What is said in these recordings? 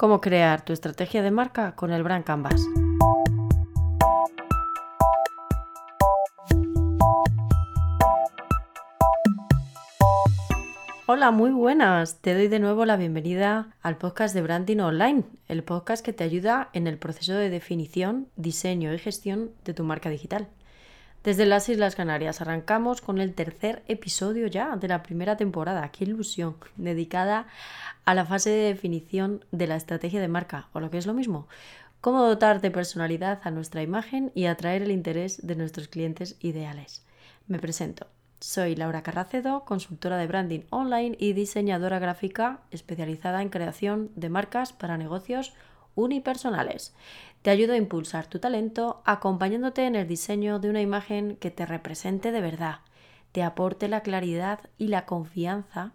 Cómo crear tu estrategia de marca con el Brand Canvas. Hola, muy buenas. Te doy de nuevo la bienvenida al podcast de Branding Online, el podcast que te ayuda en el proceso de definición, diseño y gestión de tu marca digital. Desde las Islas Canarias arrancamos con el tercer episodio ya de la primera temporada, qué ilusión, dedicada a la fase de definición de la estrategia de marca, o lo que es lo mismo, cómo dotar de personalidad a nuestra imagen y atraer el interés de nuestros clientes ideales. Me presento. Soy Laura Carracedo, consultora de branding online y diseñadora gráfica especializada en creación de marcas para negocios unipersonales. Te ayudo a impulsar tu talento acompañándote en el diseño de una imagen que te represente de verdad, te aporte la claridad y la confianza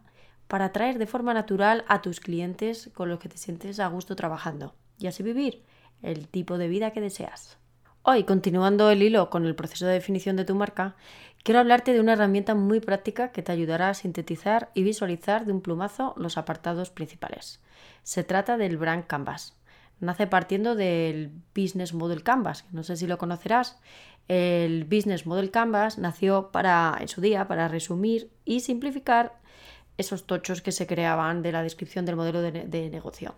para atraer de forma natural a tus clientes con los que te sientes a gusto trabajando y así vivir el tipo de vida que deseas. Hoy, continuando el hilo con el proceso de definición de tu marca, quiero hablarte de una herramienta muy práctica que te ayudará a sintetizar y visualizar de un plumazo los apartados principales. Se trata del Brand Canvas. Nace partiendo del Business Model Canvas, no sé si lo conocerás. El Business Model Canvas nació para, en su día, para resumir y simplificar esos tochos que se creaban de la descripción del modelo de, de negocio.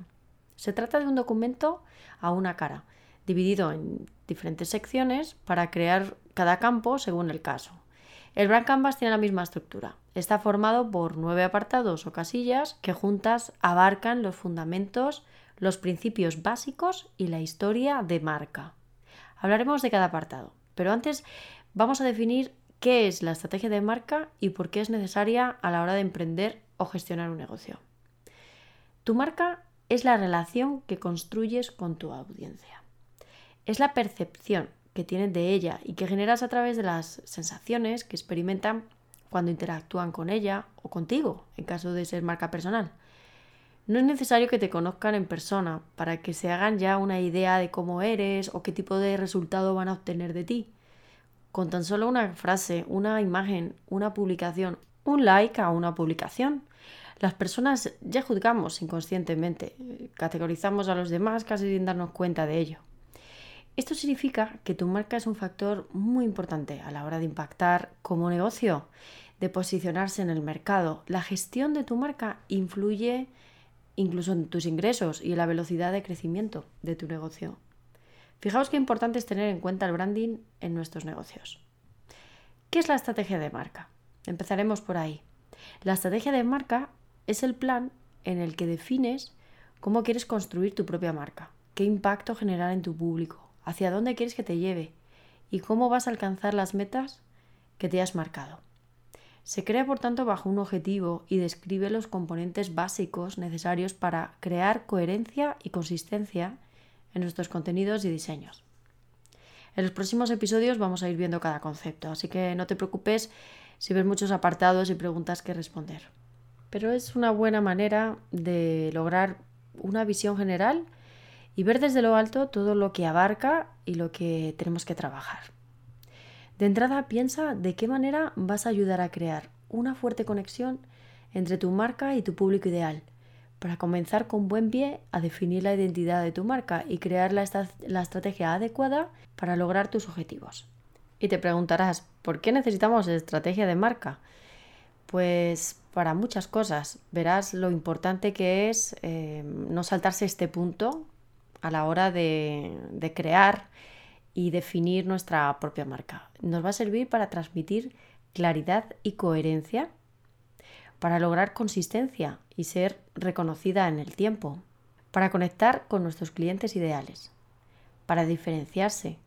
Se trata de un documento a una cara dividido en diferentes secciones para crear cada campo según el caso. El Brand Canvas tiene la misma estructura. Está formado por nueve apartados o casillas que juntas abarcan los fundamentos, los principios básicos y la historia de marca. Hablaremos de cada apartado, pero antes vamos a definir qué es la estrategia de marca y por qué es necesaria a la hora de emprender o gestionar un negocio. Tu marca es la relación que construyes con tu audiencia es la percepción que tienes de ella y que generas a través de las sensaciones que experimentan cuando interactúan con ella o contigo, en caso de ser marca personal. No es necesario que te conozcan en persona para que se hagan ya una idea de cómo eres o qué tipo de resultado van a obtener de ti. Con tan solo una frase, una imagen, una publicación, un like a una publicación, las personas ya juzgamos inconscientemente, categorizamos a los demás casi sin darnos cuenta de ello. Esto significa que tu marca es un factor muy importante a la hora de impactar como negocio, de posicionarse en el mercado. La gestión de tu marca influye incluso en tus ingresos y en la velocidad de crecimiento de tu negocio. Fijaos qué importante es tener en cuenta el branding en nuestros negocios. ¿Qué es la estrategia de marca? Empezaremos por ahí. La estrategia de marca es el plan en el que defines cómo quieres construir tu propia marca, qué impacto generar en tu público, hacia dónde quieres que te lleve y cómo vas a alcanzar las metas que te has marcado. Se crea, por tanto, bajo un objetivo y describe los componentes básicos necesarios para crear coherencia y consistencia en nuestros contenidos y diseños. En los próximos episodios vamos a ir viendo cada concepto, así que no te preocupes si ves muchos apartados y preguntas que responder. Pero es una buena manera de lograr una visión general y ver desde lo alto todo lo que abarca y lo que tenemos que trabajar. De entrada piensa de qué manera vas a ayudar a crear una fuerte conexión entre tu marca y tu público ideal, para comenzar con buen pie a definir la identidad de tu marca y crear la, estrategia adecuada para lograr tus objetivos. Y te preguntarás, ¿por qué necesitamos estrategia de marca? Pues para muchas cosas. Verás lo importante que es eh, no saltarse este punto a la hora de, crear y definir nuestra propia marca. Nos va a servir para transmitir claridad y coherencia, para lograr consistencia y ser reconocida en el tiempo, para conectar con nuestros clientes ideales, para diferenciarse,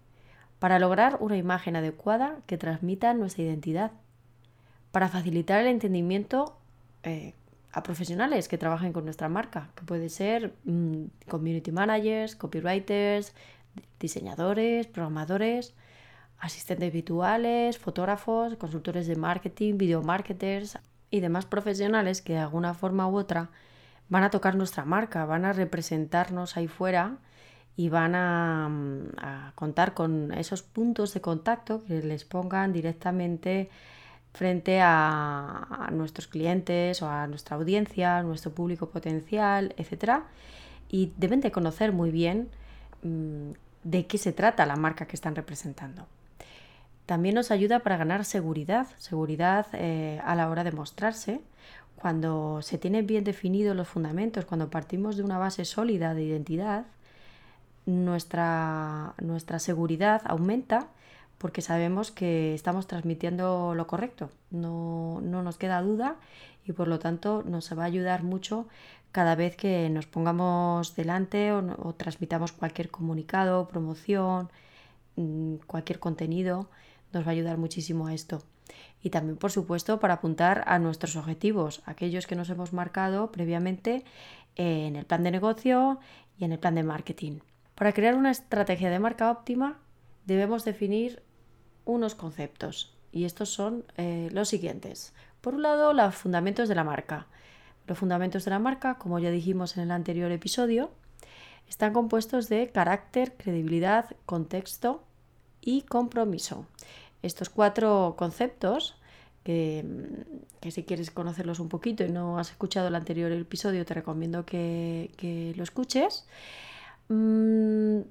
para lograr una imagen adecuada que transmita nuestra identidad, para facilitar el entendimiento eh, a profesionales que trabajen con nuestra marca, que puede ser mm, community managers, copywriters, diseñadores, programadores, asistentes virtuales, fotógrafos, consultores de marketing, video marketers y demás profesionales que de alguna forma u otra van a tocar nuestra marca, van a representarnos ahí fuera y van a, mm, contar con esos puntos de contacto que les pongan directamente frente a, nuestros clientes o a nuestra audiencia, a nuestro público potencial, etc. y deben de conocer muy bien de qué se trata la marca que están representando. También nos ayuda para ganar seguridad, seguridad eh, a la hora de mostrarse. Cuando se tienen bien definidos los fundamentos, cuando partimos de una base sólida de identidad, nuestra, nuestra seguridad aumenta porque sabemos que estamos transmitiendo lo correcto, no, nos queda duda y por lo tanto nos va a ayudar mucho cada vez que nos pongamos delante o, transmitamos cualquier comunicado, promoción, mm, cualquier contenido, nos va a ayudar muchísimo a esto. Y también, por supuesto, para apuntar a nuestros objetivos, aquellos que nos hemos marcado previamente en el plan de negocio y en el plan de marketing. Para crear una estrategia de marca óptima debemos definir unos conceptos y estos son eh, los siguientes. Por un lado, los fundamentos de la marca. Los fundamentos de la marca, como ya dijimos en el anterior episodio, están compuestos de carácter, credibilidad, contexto y compromiso. Estos cuatro conceptos, que, si quieres conocerlos un poquito y no has escuchado el anterior episodio, te recomiendo que, lo escuches. Mm,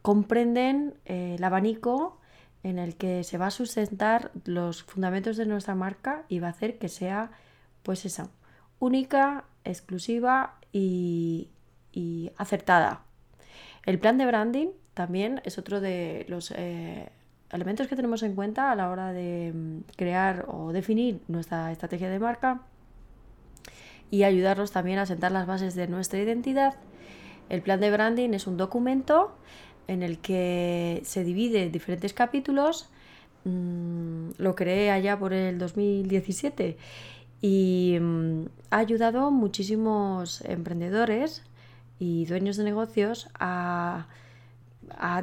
comprenden eh, el abanico en el que se va a sustentar los fundamentos de nuestra marca y va a hacer que sea, pues esa, única, exclusiva y, acertada. El plan de branding también es otro de los eh, elementos que tenemos en cuenta a la hora de mm, crear o definir nuestra estrategia de marca y ayudarnos también a sentar las bases de nuestra identidad el plan de branding es un documento en el que se divide en diferentes capítulos. Mm, lo creé allá por el 2017 y mm, ha ayudado a muchísimos emprendedores y dueños de negocios a,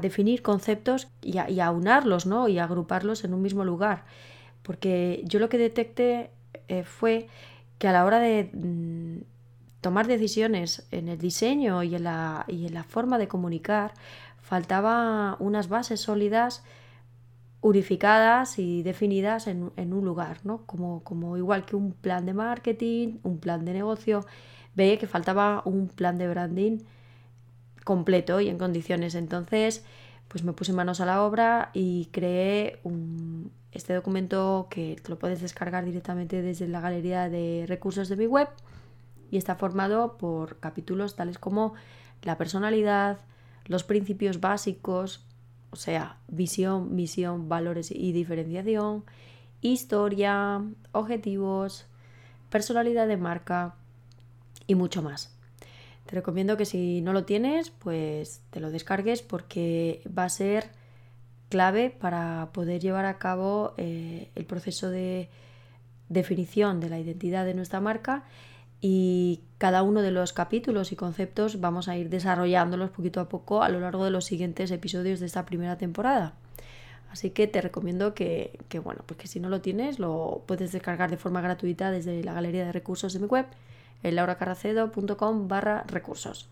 definir conceptos y a, y unarlos ¿no? y agruparlos en un mismo lugar. Porque yo lo que detecté eh, fue que a la hora de mm, tomar decisiones en el diseño y en la, y en la forma de comunicar, faltaba unas bases sólidas unificadas y definidas en, un lugar, ¿no? Como, como, igual que un plan de marketing, un plan de negocio, veía que faltaba un plan de branding completo y en condiciones. Entonces, pues me puse manos a la obra y creé este documento que lo puedes descargar directamente desde la galería de recursos de mi web y está formado por capítulos tales como la personalidad, los principios básicos, o sea, visión, misión, valores y diferenciación, historia, objetivos, personalidad de marca y mucho más. Te recomiendo que si no lo tienes, pues te lo descargues porque va a ser clave para poder llevar a cabo eh, el proceso de definición de la identidad de nuestra marca y cada uno de los capítulos y conceptos vamos a ir desarrollándolos poquito a poco a lo largo de los siguientes episodios de esta primera temporada. Así que te recomiendo que, bueno, pues que si no lo tienes, lo puedes descargar de forma gratuita desde la galería de recursos de mi web, en lauracarracedo.com barra recursos.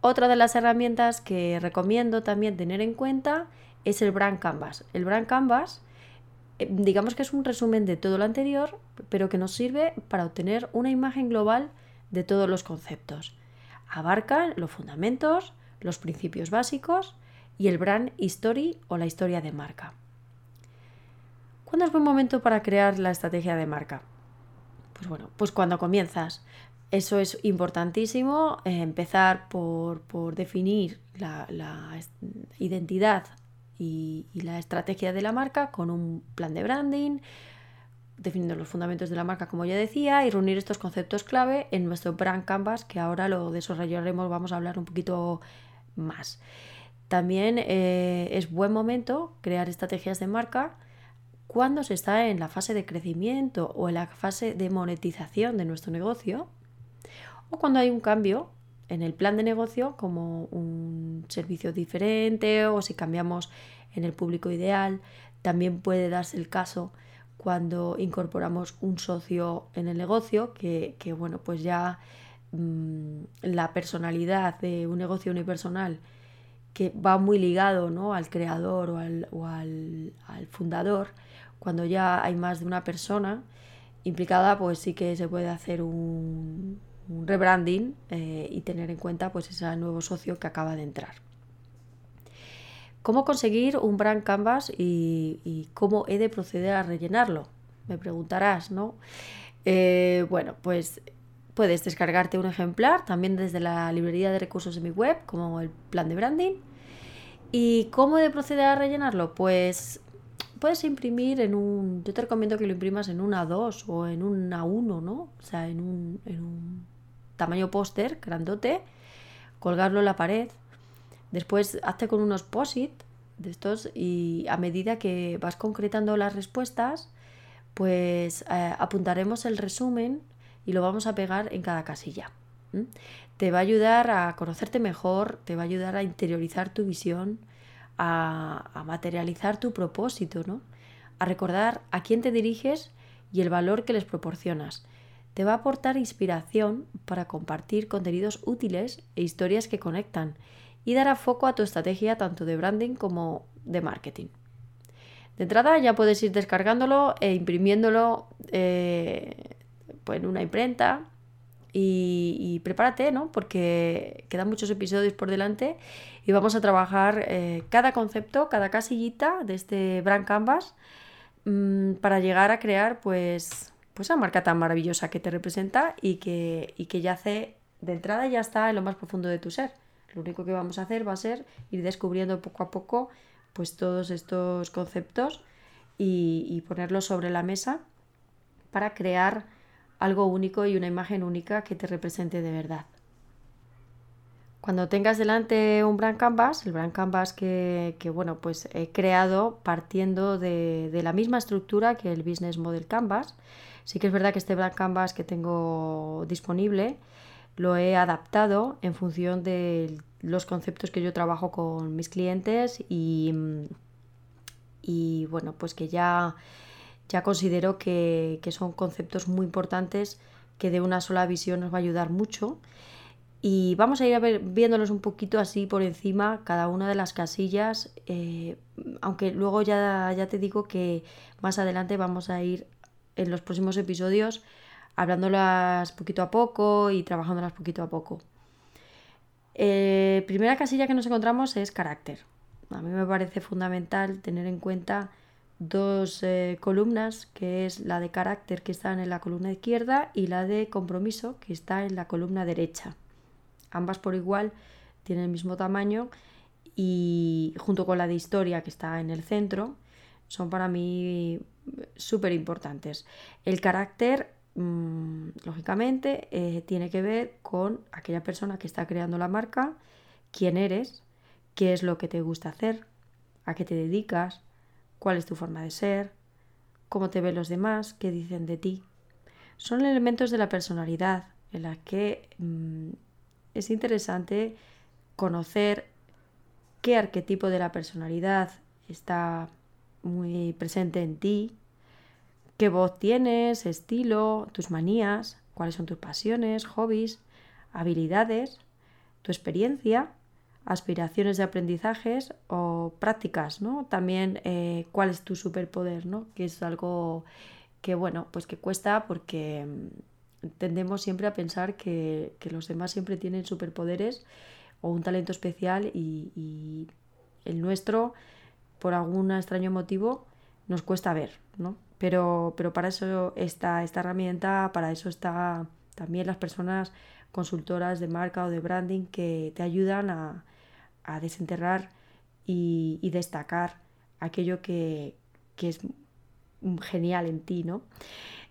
Otra de las herramientas que recomiendo también tener en cuenta es el Brand Canvas. El Brand Canvas digamos que es un resumen de todo lo anterior, pero que nos sirve para obtener una imagen global de todos los conceptos. Abarca los fundamentos, los principios básicos y el brand history o la historia de marca. ¿Cuándo es buen momento para crear la estrategia de marca? Pues bueno, pues cuando comienzas. Eso es importantísimo, eh, empezar por, definir la, la identidad y, la estrategia de la marca con un plan de branding, definiendo los fundamentos de la marca, como ya decía, y reunir estos conceptos clave en nuestro brand canvas, que ahora lo desarrollaremos, vamos a hablar un poquito más. También eh, es buen momento crear estrategias de marca cuando se está en la fase de crecimiento o en la fase de monetización de nuestro negocio, o cuando hay un cambio en el plan de negocio como un servicio diferente o si cambiamos en el público ideal. También puede darse el caso cuando incorporamos un socio en el negocio que, bueno, pues ya mm, la personalidad de un negocio unipersonal que va muy ligado ¿no? al creador o, al, o al fundador, cuando ya hay más de una persona implicada, pues sí que se puede hacer un, un rebranding eh, y tener en cuenta pues ese nuevo socio que acaba de entrar. ¿Cómo conseguir un brand canvas y, cómo he de proceder a rellenarlo? Me preguntarás, ¿no? Eh, bueno, pues puedes descargarte un ejemplar también desde la librería de recursos de mi web, como el plan de branding. ¿Y cómo he de proceder a rellenarlo? Pues puedes imprimir en un. Yo te recomiendo que lo imprimas en una 2 o en una 1, ¿no? O sea, en un, en un tamaño póster grandote, colgarlo en la pared. Después hazte con unos POSIT de estos y a medida que vas concretando las respuestas, pues eh, apuntaremos el resumen y lo vamos a pegar en cada casilla. Te va a ayudar a conocerte mejor, te va a ayudar a interiorizar tu visión, a, materializar tu propósito, ¿no? A recordar a quién te diriges y el valor que les proporcionas. Te va a aportar inspiración para compartir contenidos útiles e historias que conectan y dará foco a tu estrategia tanto de branding como de marketing. De entrada ya puedes ir descargándolo e imprimiéndolo eh, pues en una imprenta y, prepárate, ¿no? Porque quedan muchos episodios por delante y vamos a trabajar eh, cada concepto, cada casillita de este Brand Canvas mm, para llegar a crear pues, pues esa marca tan maravillosa que te representa y que, y que ya hace de entrada ya está en lo más profundo de tu ser. Lo único que vamos a hacer va a ser ir descubriendo poco a poco pues todos estos conceptos y, y ponerlos sobre la mesa para crear algo único y una imagen única que te represente de verdad. Cuando tengas delante un brand canvas, el brand canvas que, bueno, pues he creado partiendo de, la misma estructura que el business model canvas, sí que es verdad que este brand canvas que tengo disponible lo he adaptado en función de los conceptos que yo trabajo con mis clientes y, y bueno, pues que ya ya considero que, son conceptos muy importantes que de una sola visión nos va a ayudar mucho. Y vamos a ir a ver, viéndolos un poquito así por encima, cada una de las casillas, eh, aunque luego ya, ya te digo que más adelante vamos a ir en los próximos episodios hablándolas poquito a poco y trabajándolas poquito a poco. Eh, primera casilla que nos encontramos es carácter. A mí me parece fundamental tener en cuenta dos eh, columnas, que es la de carácter que está en la columna izquierda y la de compromiso que está en la columna derecha. Ambas por igual tienen el mismo tamaño y junto con la de historia que está en el centro son para mí súper importantes. El carácter, mm, lógicamente, eh, tiene que ver con aquella persona que está creando la marca, quién eres, qué es lo que te gusta hacer, a qué te dedicas, cuál es tu forma de ser, cómo te ven los demás, qué dicen de ti. Son elementos de la personalidad en la que mm, es interesante conocer qué arquetipo de la personalidad está muy presente en ti, qué voz tienes, estilo, tus manías, cuáles son tus pasiones, hobbies, habilidades, tu experiencia aspiraciones de aprendizajes o prácticas, ¿no? También eh, cuál es tu superpoder, ¿no? Que es algo que, bueno, pues que cuesta porque mm, tendemos siempre a pensar que, los demás siempre tienen superpoderes o un talento especial y, el nuestro, por algún extraño motivo, nos cuesta ver, ¿no? Pero, pero para eso está esta herramienta, para eso está también las personas consultoras de marca o de branding que te ayudan a, a desenterrar y, destacar aquello que, es genial en ti, ¿no?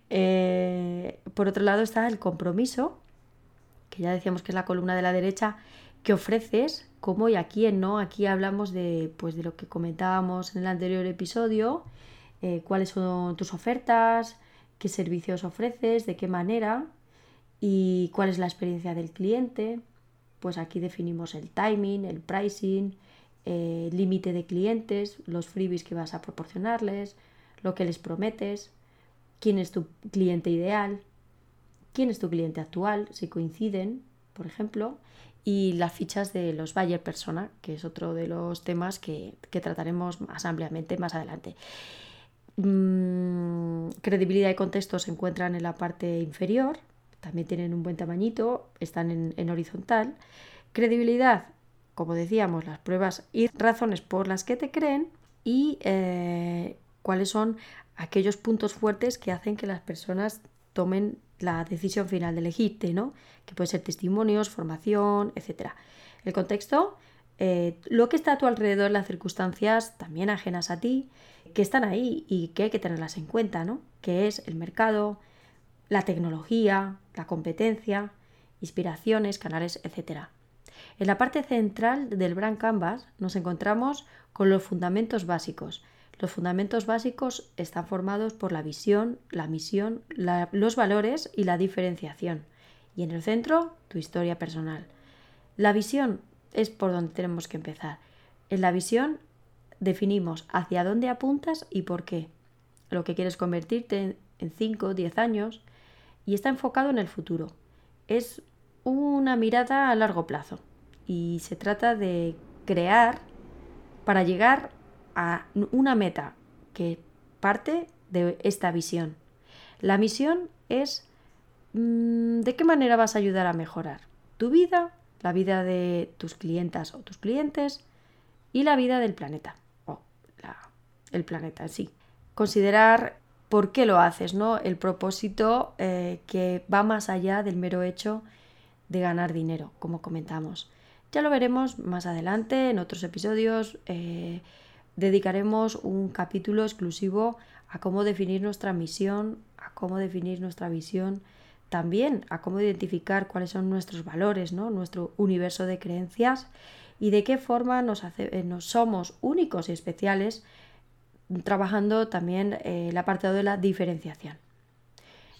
Eh, por otro lado está el compromiso, que ya decíamos que es la columna de la derecha, que ofreces, cómo y a quién, ¿no? Aquí hablamos de, pues, de lo que comentábamos en el anterior episodio, eh, cuáles son tus ofertas, qué servicios ofreces, de qué manera y cuál es la experiencia del cliente pues aquí definimos el timing, el pricing, eh, límite de clientes, los freebies que vas a proporcionarles, lo que les prometes, quién es tu cliente ideal, quién es tu cliente actual, si coinciden, por ejemplo, y las fichas de los buyer persona, que es otro de los temas que, trataremos más ampliamente más adelante. Mm, credibilidad y contexto se encuentran en la parte inferior, también tienen un buen tamañito, están en, horizontal. Credibilidad, como decíamos, las pruebas y razones por las que te creen y eh, cuáles son aquellos puntos fuertes que hacen que las personas tomen la decisión final de elegirte, ¿no? Que puede ser testimonios, formación, etc. El contexto, eh, lo que está a tu alrededor, las circunstancias también ajenas a ti, que están ahí y que hay que tenerlas en cuenta, ¿no? Que es el mercado, la tecnología, la competencia, inspiraciones, canales, etc. En la parte central del Brand Canvas nos encontramos con los fundamentos básicos. Los fundamentos básicos están formados por la visión, la misión, los valores y la diferenciación. Y en el centro, tu historia personal. La visión es por donde tenemos que empezar. En la visión definimos hacia dónde apuntas y por qué. Lo que quieres convertirte en 5 o 10 años y está enfocado en el futuro. Es una mirada a largo plazo y se trata de crear para llegar a una meta que parte de esta visión. La misión es mm, de qué manera vas a ayudar a mejorar tu vida, la vida de tus clientas o tus clientes y la vida del planeta o el planeta en sí. Considerar por qué lo haces, ¿no? El propósito eh, que va más allá del mero hecho de ganar dinero, como comentamos. Ya lo veremos más adelante en otros episodios. Eh, dedicaremos un capítulo exclusivo a cómo definir nuestra misión, a cómo definir nuestra visión, también a cómo identificar cuáles son nuestros valores, ¿no? nuestro universo de creencias y de qué forma nos, eh, somos únicos y especiales, trabajando también eh, el apartado de la diferenciación.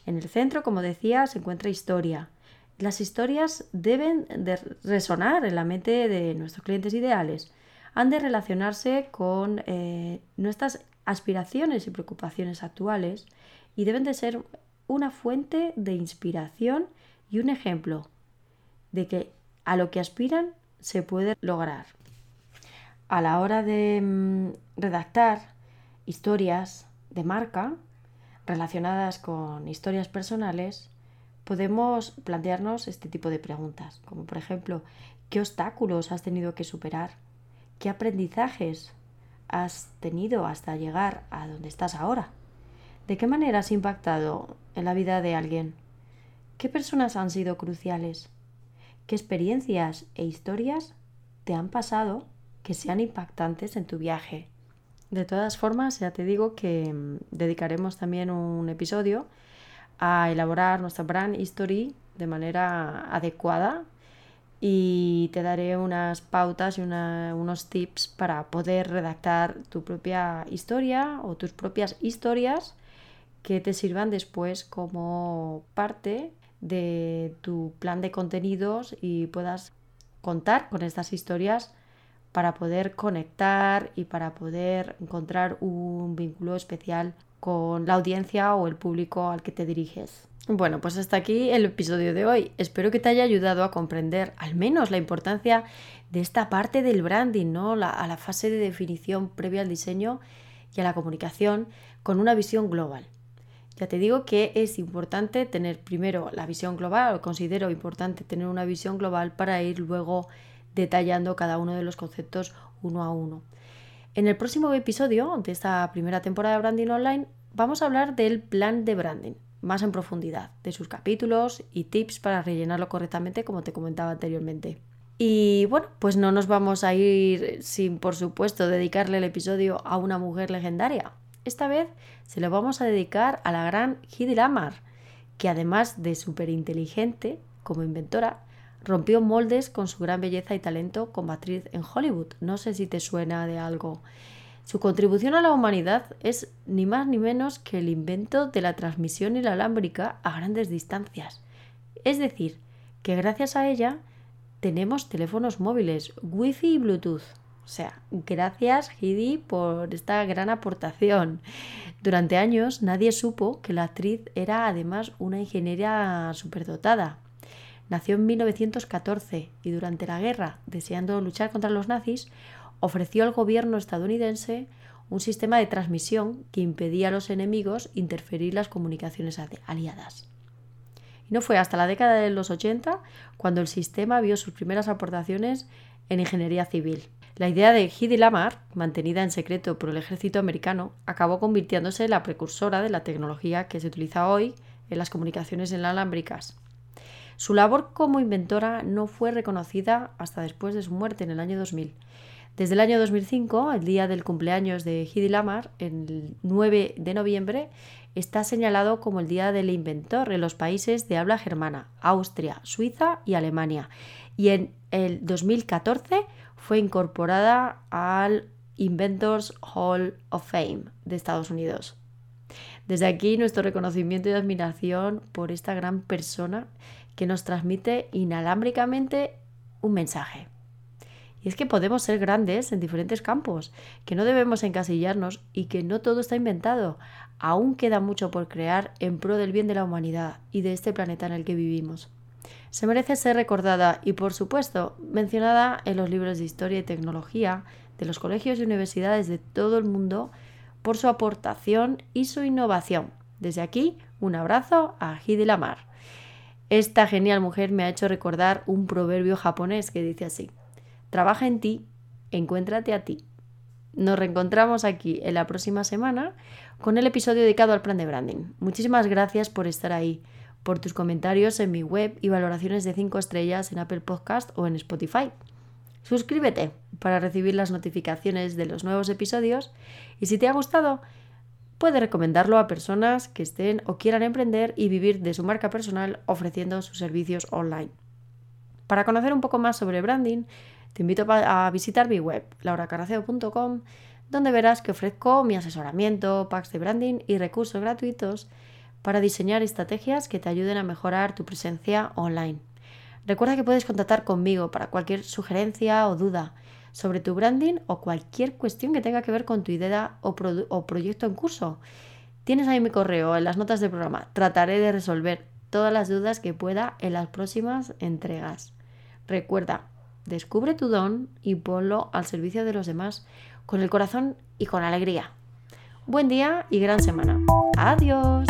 En el centro, como decía, se encuentra historia, las historias deben de resonar en la mente de nuestros clientes ideales. Han de relacionarse con eh, nuestras aspiraciones y preocupaciones actuales y deben de ser una fuente de inspiración y un ejemplo de que a lo que aspiran se puede lograr. A la hora de mm, redactar historias de marca relacionadas con historias personales, podemos plantearnos este tipo de preguntas, como por ejemplo, ¿qué obstáculos has tenido que superar? ¿Qué aprendizajes has tenido hasta llegar a donde estás ahora? ¿De qué manera has impactado en la vida de alguien? ¿Qué personas han sido cruciales? ¿Qué experiencias e historias te han pasado que sean impactantes en tu viaje? De todas formas, ya te digo que mm, dedicaremos también un episodio a elaborar nuestra brand history de manera adecuada y te daré unas pautas y unos tips para poder redactar tu propia historia o tus propias historias que te sirvan después como parte de tu plan de contenidos y puedas contar con estas historias para poder conectar y para poder encontrar un vínculo especial con la audiencia o el público al que te diriges. Bueno, pues hasta aquí el episodio de hoy. Espero que te haya ayudado a comprender al menos la importancia de esta parte del branding, ¿no? a la fase de definición previa al diseño y a la comunicación con una visión global. Ya te digo que es importante tener primero la visión global, o considero importante tener una visión global para ir luego detallando cada uno de los conceptos uno a uno. En el próximo episodio de esta primera temporada de Branding Online vamos a hablar del plan de branding, más en profundidad, de sus capítulos y tips para rellenarlo correctamente como te comentaba anteriormente. Y bueno, pues no nos vamos a ir sin, por supuesto, dedicarle el episodio a una mujer legendaria. Esta vez se lo vamos a dedicar a la gran Hedy Lamar, que además de súper inteligente como inventora, Rompió moldes con su gran belleza y talento como actriz en Hollywood. No sé si te suena de algo. Su contribución a la humanidad es ni más ni menos que el invento de la transmisión inalámbrica a grandes distancias. Es decir, que gracias a ella tenemos teléfonos móviles, wifi y bluetooth. O sea, gracias Heidi por esta gran aportación. Durante años nadie supo que la actriz era además una ingeniera superdotada. Nació en 1914 y durante la guerra, deseando luchar contra los nazis, ofreció al gobierno estadounidense un sistema de transmisión que impedía a los enemigos interferir las comunicaciones aliadas. Y no fue hasta la década de los 80 cuando el sistema vio sus primeras aportaciones en ingeniería civil. La idea de Hedy Lamar, mantenida en secreto por el ejército americano, acabó convirtiéndose en la precursora de la tecnología que se utiliza hoy en las comunicaciones inalámbricas. Su labor como inventora no fue reconocida hasta después de su muerte en el año 2000. Desde el año 2005, el día del cumpleaños de Hedy Lamar, el 9 de noviembre, está señalado como el Día del Inventor en los países de habla germana, Austria, Suiza y Alemania. Y en el 2014 fue incorporada al Inventors Hall of Fame de Estados Unidos. Desde aquí nuestro reconocimiento y admiración por esta gran persona que nos transmite inalámbricamente un mensaje. Y es que podemos ser grandes en diferentes campos, que no debemos encasillarnos y que no todo está inventado. Aún queda mucho por crear en pro del bien de la humanidad y de este planeta en el que vivimos. Se merece ser recordada y, por supuesto, mencionada en los libros de historia y tecnología de los colegios y universidades de todo el mundo por su aportación y su innovación. Desde aquí, un abrazo a Hidi Lamar. Esta genial mujer me ha hecho recordar un proverbio japonés que dice así: Trabaja en ti, encuéntrate a ti. Nos reencontramos aquí en la próxima semana con el episodio dedicado al plan de branding. Muchísimas gracias por estar ahí, por tus comentarios en mi web y valoraciones de 5 estrellas en Apple Podcast o en Spotify. Suscríbete para recibir las notificaciones de los nuevos episodios y si te ha gustado, puedes recomendarlo a personas que estén o quieran emprender y vivir de su marca personal ofreciendo sus servicios online. Para conocer un poco más sobre branding, te invito a visitar mi web, lauracaraceo.com, donde verás que ofrezco mi asesoramiento, packs de branding y recursos gratuitos para diseñar estrategias que te ayuden a mejorar tu presencia online. Recuerda que puedes contactar conmigo para cualquier sugerencia o duda sobre tu branding o cualquier cuestión que tenga que ver con tu idea o, proyecto en curso. Tienes ahí mi correo en las notas del programa. Trataré de resolver todas las dudas que pueda en las próximas entregas. Recuerda, Descubre tu don y ponlo al servicio de los demás con el corazón y con alegría. Buen día y gran semana. Adiós.